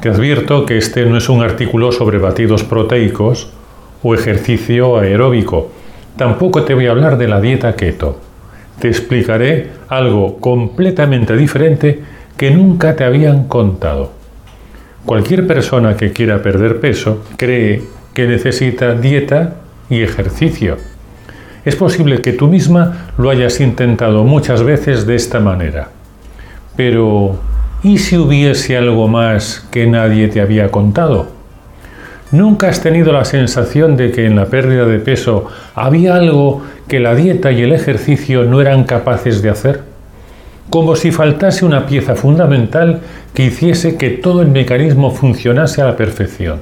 Te advierto que este no es un artículo sobre batidos proteicos o ejercicio aeróbico. Tampoco te voy a hablar de la dieta keto. Te explicaré algo completamente diferente que nunca te habían contado. Cualquier persona que quiera perder peso cree que necesita dieta y ejercicio. Es posible que tú misma lo hayas intentado muchas veces de esta manera. Pero, ¿y si hubiese algo más que nadie te había contado? ¿Nunca has tenido la sensación de que en la pérdida de peso había algo que la dieta y el ejercicio no eran capaces de hacer? Como si faltase una pieza fundamental que hiciese que todo el mecanismo funcionase a la perfección.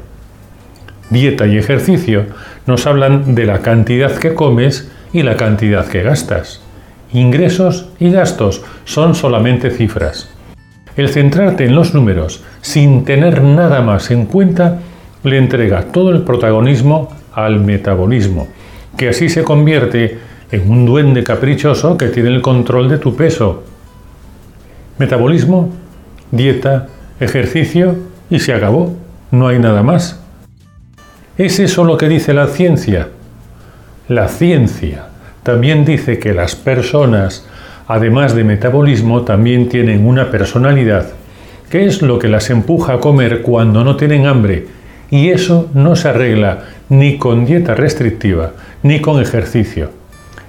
Dieta y ejercicio nos hablan de la cantidad que comes y la cantidad que gastas. Ingresos y gastos son solamente cifras. El centrarte en los números sin tener nada más en cuenta le entrega todo el protagonismo al metabolismo, que así se convierte en un duende caprichoso que tiene el control de tu peso. Metabolismo, dieta, ejercicio y se acabó, no hay nada más. ¿Es eso lo que dice la ciencia? La ciencia también dice que las personas, además de metabolismo, también tienen una personalidad, que es lo que las empuja a comer cuando no tienen hambre y eso no se arregla ni con dieta restrictiva ni con ejercicio.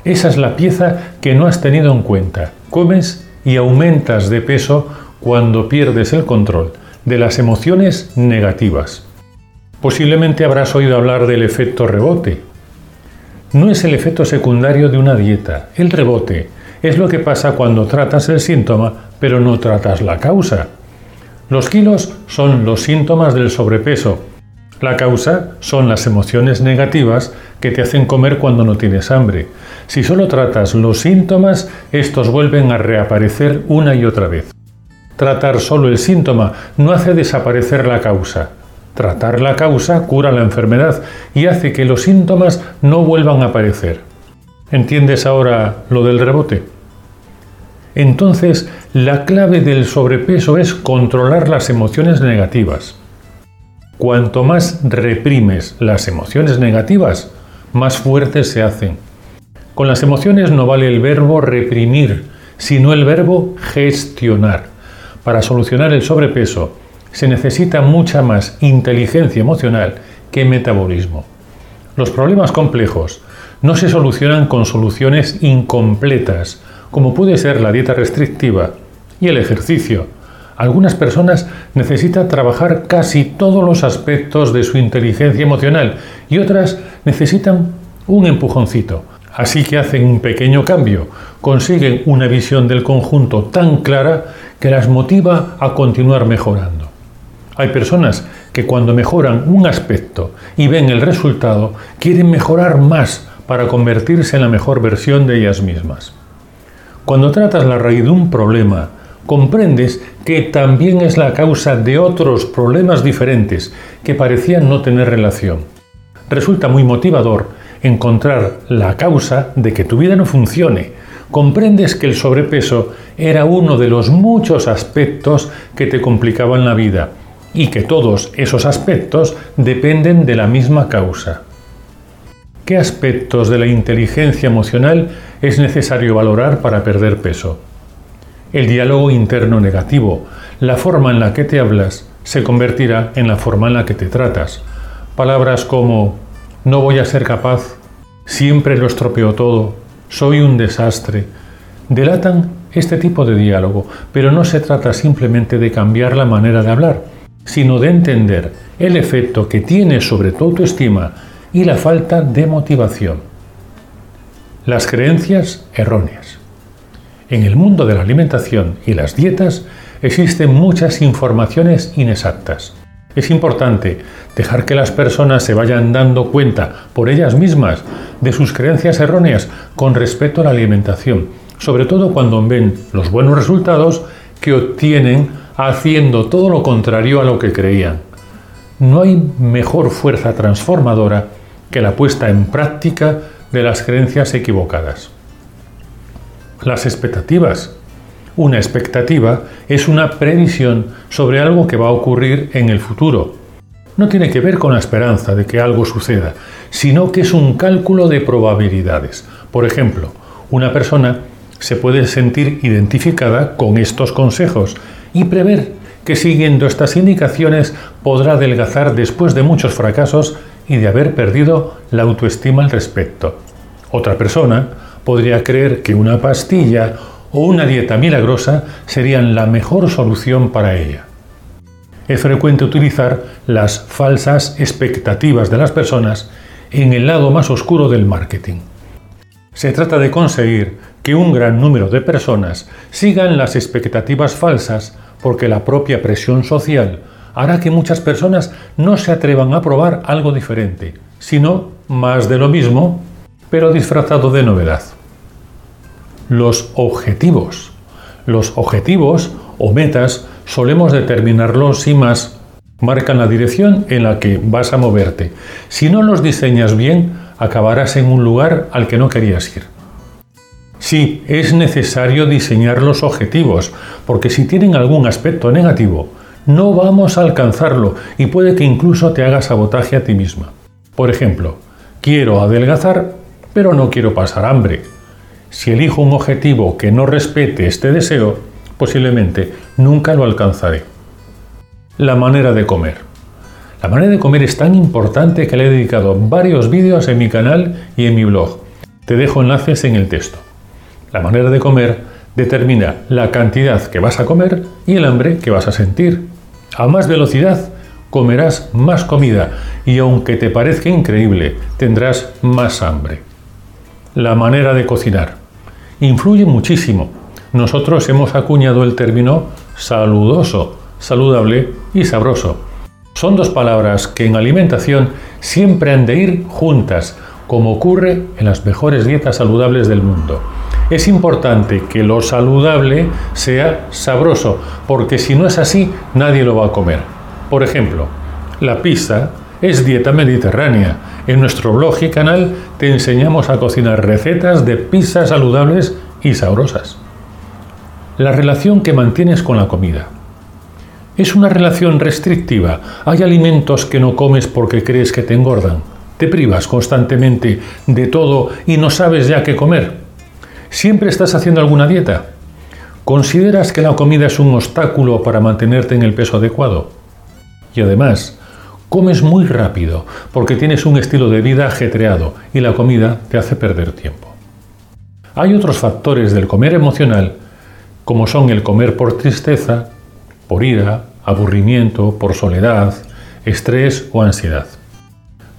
Esa es la pieza que no has tenido en cuenta. Comes y aumentas de peso cuando pierdes el control de las emociones negativas. Posiblemente habrás oído hablar del efecto rebote. No es el efecto secundario de una dieta. El rebote es lo que pasa cuando tratas el síntoma pero no tratas la causa. Los kilos son los síntomas del sobrepeso la causa son las emociones negativas que te hacen comer cuando no tienes hambre. Si solo tratas los síntomas, estos vuelven a reaparecer una y otra vez. Tratar solo el síntoma no hace desaparecer la causa. Tratar la causa cura la enfermedad y hace que los síntomas no vuelvan a aparecer. ¿Entiendes ahora lo del rebote? Entonces, la clave del sobrepeso es controlar las emociones negativas. Cuanto más reprimes las emociones negativas, más fuertes se hacen. Con las emociones no vale el verbo reprimir, sino el verbo gestionar. Para solucionar el sobrepeso se necesita mucha más inteligencia emocional que metabolismo. Los problemas complejos no se solucionan con soluciones incompletas, como puede ser la dieta restrictiva y el ejercicio, algunas personas necesitan trabajar casi todos los aspectos de su inteligencia emocional y otras necesitan un empujoncito. Así que hacen un pequeño cambio, consiguen una visión del conjunto tan clara que las motiva a continuar mejorando. Hay personas que cuando mejoran un aspecto y ven el resultado, quieren mejorar más para convertirse en la mejor versión de ellas mismas. Cuando tratas la raíz de un problema, comprendes que también es la causa de otros problemas diferentes que parecían no tener relación. Resulta muy motivador encontrar la causa de que tu vida no funcione. Comprendes que el sobrepeso era uno de los muchos aspectos que te complicaban la vida y que todos esos aspectos dependen de la misma causa. ¿Qué aspectos de la inteligencia emocional es necesario valorar para perder peso? el diálogo interno negativo. La forma en la que te hablas se convertirá en la forma en la que te tratas. Palabras como no voy a ser capaz, siempre lo estropeo todo, soy un desastre, delatan este tipo de diálogo, pero no se trata simplemente de cambiar la manera de hablar, sino de entender el efecto que tiene sobre tu autoestima y la falta de motivación. Las creencias erróneas. En el mundo de la alimentación y las dietas existen muchas informaciones inexactas. Es importante dejar que las personas se vayan dando cuenta por ellas mismas de sus creencias erróneas con respecto a la alimentación, sobre todo cuando ven los buenos resultados que obtienen haciendo todo lo contrario a lo que creían. No hay mejor fuerza transformadora que la puesta en práctica de las creencias equivocadas. Las expectativas. Una expectativa es una previsión sobre algo que va a ocurrir en el futuro. No tiene que ver con la esperanza de que algo suceda, sino que es un cálculo de probabilidades. Por ejemplo, una persona se puede sentir identificada con estos consejos y prever que siguiendo estas indicaciones podrá adelgazar después de muchos fracasos y de haber perdido la autoestima al respecto. Otra persona podría creer que una pastilla o una dieta milagrosa serían la mejor solución para ella. Es frecuente utilizar las falsas expectativas de las personas en el lado más oscuro del marketing. Se trata de conseguir que un gran número de personas sigan las expectativas falsas porque la propia presión social hará que muchas personas no se atrevan a probar algo diferente, sino más de lo mismo, pero disfrazado de novedad los objetivos. Los objetivos o metas solemos determinarlos sin más marcan la dirección en la que vas a moverte. Si no los diseñas bien, acabarás en un lugar al que no querías ir. Sí, es necesario diseñar los objetivos, porque si tienen algún aspecto negativo, no vamos a alcanzarlo y puede que incluso te haga sabotaje a ti misma. Por ejemplo, quiero adelgazar, pero no quiero pasar hambre. Si elijo un objetivo que no respete este deseo, posiblemente nunca lo alcanzaré. La manera de comer. La manera de comer es tan importante que le he dedicado varios vídeos en mi canal y en mi blog. Te dejo enlaces en el texto. La manera de comer determina la cantidad que vas a comer y el hambre que vas a sentir. A más velocidad comerás más comida y aunque te parezca increíble, tendrás más hambre. La manera de cocinar influye muchísimo. Nosotros hemos acuñado el término saludoso, saludable y sabroso. Son dos palabras que en alimentación siempre han de ir juntas, como ocurre en las mejores dietas saludables del mundo. Es importante que lo saludable sea sabroso, porque si no es así, nadie lo va a comer. Por ejemplo, la pizza es dieta mediterránea. En nuestro blog y canal te enseñamos a cocinar recetas de pizzas saludables y sabrosas. La relación que mantienes con la comida. Es una relación restrictiva. Hay alimentos que no comes porque crees que te engordan. Te privas constantemente de todo y no sabes ya qué comer. ¿Siempre estás haciendo alguna dieta? ¿Consideras que la comida es un obstáculo para mantenerte en el peso adecuado? Y además, Comes muy rápido porque tienes un estilo de vida ajetreado y la comida te hace perder tiempo. Hay otros factores del comer emocional, como son el comer por tristeza, por ira, aburrimiento, por soledad, estrés o ansiedad.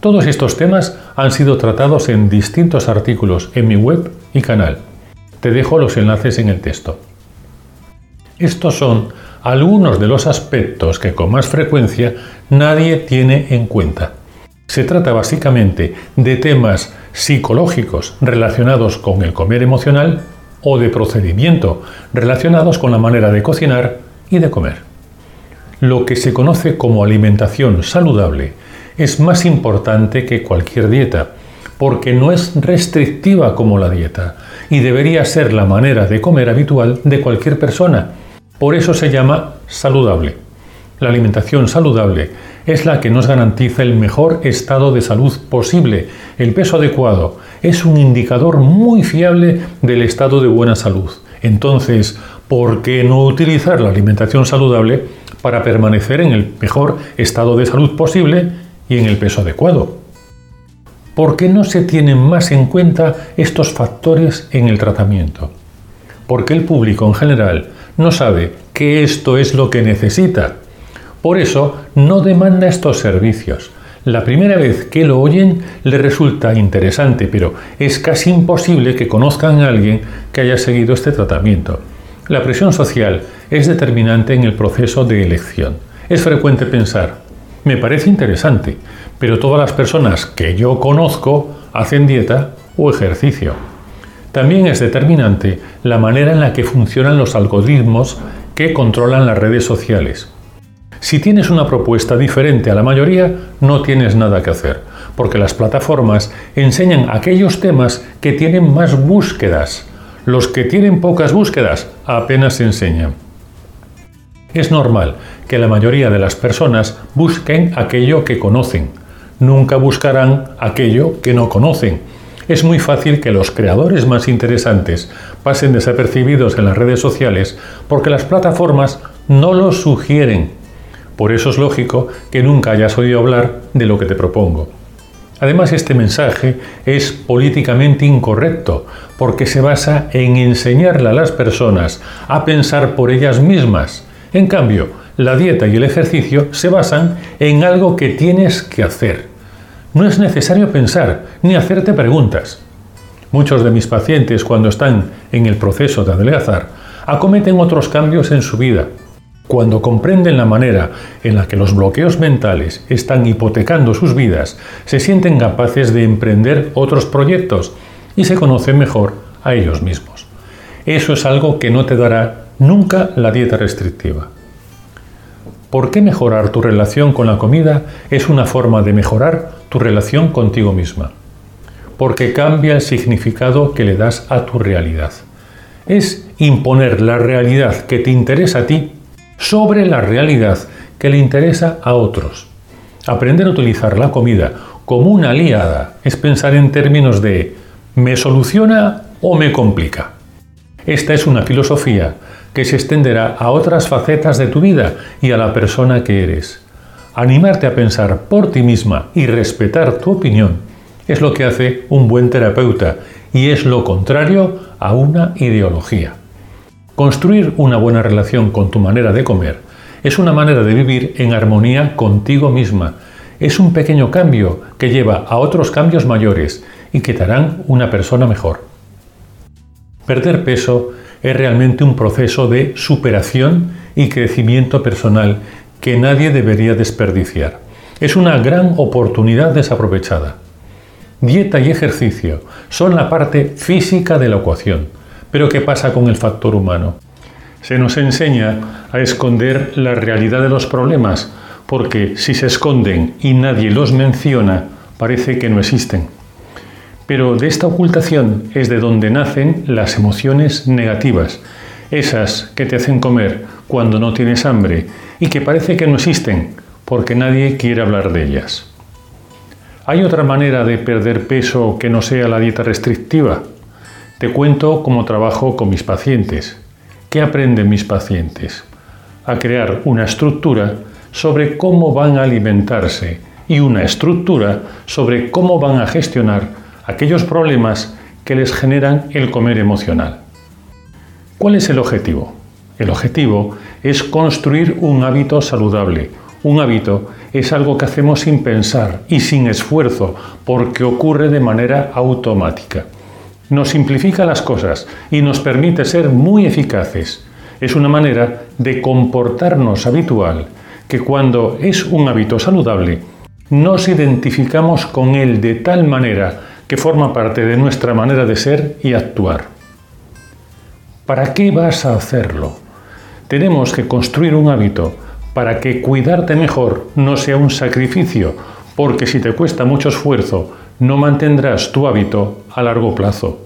Todos estos temas han sido tratados en distintos artículos en mi web y canal. Te dejo los enlaces en el texto. Estos son algunos de los aspectos que con más frecuencia nadie tiene en cuenta. Se trata básicamente de temas psicológicos relacionados con el comer emocional o de procedimiento relacionados con la manera de cocinar y de comer. Lo que se conoce como alimentación saludable es más importante que cualquier dieta, porque no es restrictiva como la dieta y debería ser la manera de comer habitual de cualquier persona por eso se llama saludable. La alimentación saludable es la que nos garantiza el mejor estado de salud posible. El peso adecuado es un indicador muy fiable del estado de buena salud. Entonces, ¿por qué no utilizar la alimentación saludable para permanecer en el mejor estado de salud posible y en el peso adecuado? ¿Por qué no se tienen más en cuenta estos factores en el tratamiento? Porque el público en general no sabe que esto es lo que necesita. Por eso no demanda estos servicios. La primera vez que lo oyen le resulta interesante, pero es casi imposible que conozcan a alguien que haya seguido este tratamiento. La presión social es determinante en el proceso de elección. Es frecuente pensar, Me parece interesante, pero todas las personas que yo conozco hacen dieta o ejercicio. También es determinante la manera en la que funcionan los algoritmos que controlan las redes sociales. Si tienes una propuesta diferente a la mayoría, no tienes nada que hacer, porque las plataformas enseñan aquellos temas que tienen más búsquedas. Los que tienen pocas búsquedas apenas enseñan. Es normal que la mayoría de las personas busquen aquello que conocen. Nunca buscarán aquello que no conocen. Es muy fácil que los creadores más interesantes pasen desapercibidos en las redes sociales porque las plataformas no los sugieren. Por eso es lógico que nunca hayas oído hablar de lo que te propongo. Además, este mensaje es políticamente incorrecto porque se basa en enseñarle a las personas a pensar por ellas mismas en cambio, la dieta y el ejercicio se basan en algo que tienes que hacer. No es necesario pensar ni hacerte preguntas. Muchos de mis pacientes cuando están en el proceso de adelgazar acometen otros cambios en su vida. Cuando comprenden la manera en la que los bloqueos mentales están hipotecando sus vidas, se sienten capaces de emprender otros proyectos y se conocen mejor a ellos mismos. Eso es algo que no te dará Nunca la dieta restrictiva. ¿Por qué mejorar tu relación con la comida es una forma de mejorar tu relación contigo misma? Porque cambia el significado que le das a tu realidad. Es imponer la realidad que te interesa a ti sobre la realidad que le interesa a otros. Aprender a utilizar la comida como una aliada es pensar en términos de ¿me soluciona o me complica? Esta es una filosofía que se extenderá a otras facetas de tu vida y a la persona que eres. Animarte a pensar por ti misma y respetar tu opinión es lo que hace un buen terapeuta y es lo contrario a una ideología. Construir una buena relación con tu manera de comer es una manera de vivir en armonía contigo misma. Es un pequeño cambio que lleva a otros cambios mayores y que te harán una persona mejor. Perder peso es realmente un proceso de superación y crecimiento personal que nadie debería desperdiciar. Es una gran oportunidad desaprovechada. Dieta y ejercicio son la parte física de la ecuación, pero ¿qué pasa con el factor humano? Se nos enseña a esconder la realidad de los problemas, porque si se esconden y nadie los menciona, parece que no existen. Pero de esta ocultación es de donde nacen las emociones negativas, esas que te hacen comer cuando no tienes hambre y que parece que no existen porque nadie quiere hablar de ellas. ¿Hay otra manera de perder peso que no sea la dieta restrictiva? Te cuento cómo trabajo con mis pacientes. ¿Qué aprenden mis pacientes? A crear una estructura sobre cómo van a alimentarse y una estructura sobre cómo van a gestionar aquellos problemas que les generan el comer emocional. ¿Cuál es el objetivo? El objetivo es construir un hábito saludable. Un hábito es algo que hacemos sin pensar y sin esfuerzo porque ocurre de manera automática. Nos simplifica las cosas y nos permite ser muy eficaces. Es una manera de comportarnos habitual que cuando es un hábito saludable, nos identificamos con él de tal manera que forma parte de nuestra manera de ser y actuar. ¿Para qué vas a hacerlo? Tenemos que construir un hábito para que cuidarte mejor no sea un sacrificio, porque si te cuesta mucho esfuerzo, no mantendrás tu hábito a largo plazo.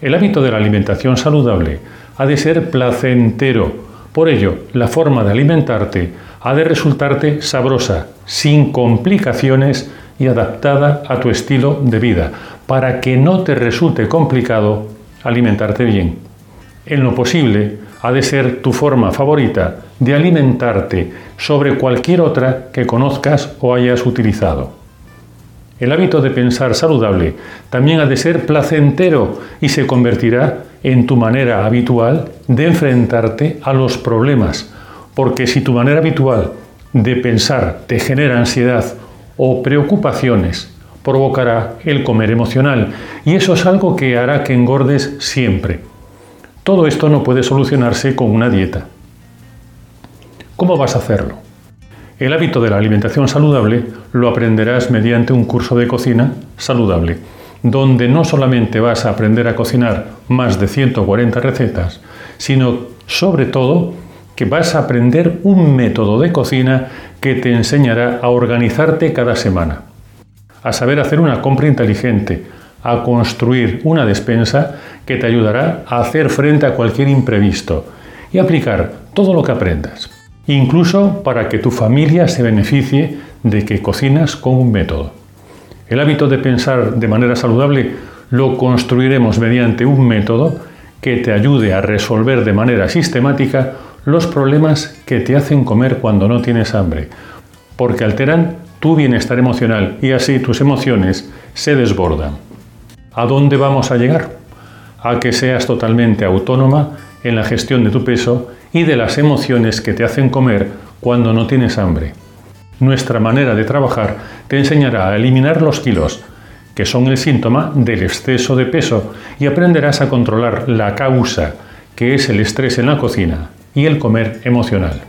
El hábito de la alimentación saludable ha de ser placentero, por ello la forma de alimentarte ha de resultarte sabrosa, sin complicaciones y adaptada a tu estilo de vida, para que no te resulte complicado alimentarte bien. En lo posible, ha de ser tu forma favorita de alimentarte sobre cualquier otra que conozcas o hayas utilizado. El hábito de pensar saludable también ha de ser placentero y se convertirá en tu manera habitual de enfrentarte a los problemas, porque si tu manera habitual de pensar te genera ansiedad o preocupaciones provocará el comer emocional y eso es algo que hará que engordes siempre. Todo esto no puede solucionarse con una dieta. ¿Cómo vas a hacerlo? El hábito de la alimentación saludable lo aprenderás mediante un curso de cocina saludable, donde no solamente vas a aprender a cocinar más de 140 recetas, sino sobre todo que vas a aprender un método de cocina que te enseñará a organizarte cada semana, a saber hacer una compra inteligente, a construir una despensa que te ayudará a hacer frente a cualquier imprevisto y aplicar todo lo que aprendas, incluso para que tu familia se beneficie de que cocinas con un método. El hábito de pensar de manera saludable lo construiremos mediante un método que te ayude a resolver de manera sistemática los problemas que te hacen comer cuando no tienes hambre, porque alteran tu bienestar emocional y así tus emociones se desbordan. ¿A dónde vamos a llegar? A que seas totalmente autónoma en la gestión de tu peso y de las emociones que te hacen comer cuando no tienes hambre. Nuestra manera de trabajar te enseñará a eliminar los kilos, que son el síntoma del exceso de peso, y aprenderás a controlar la causa, que es el estrés en la cocina y el comer emocional.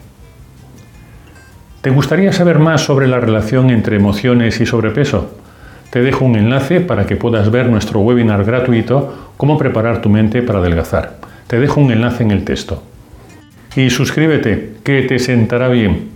¿Te gustaría saber más sobre la relación entre emociones y sobrepeso? Te dejo un enlace para que puedas ver nuestro webinar gratuito Cómo preparar tu mente para adelgazar. Te dejo un enlace en el texto. Y suscríbete, que te sentará bien.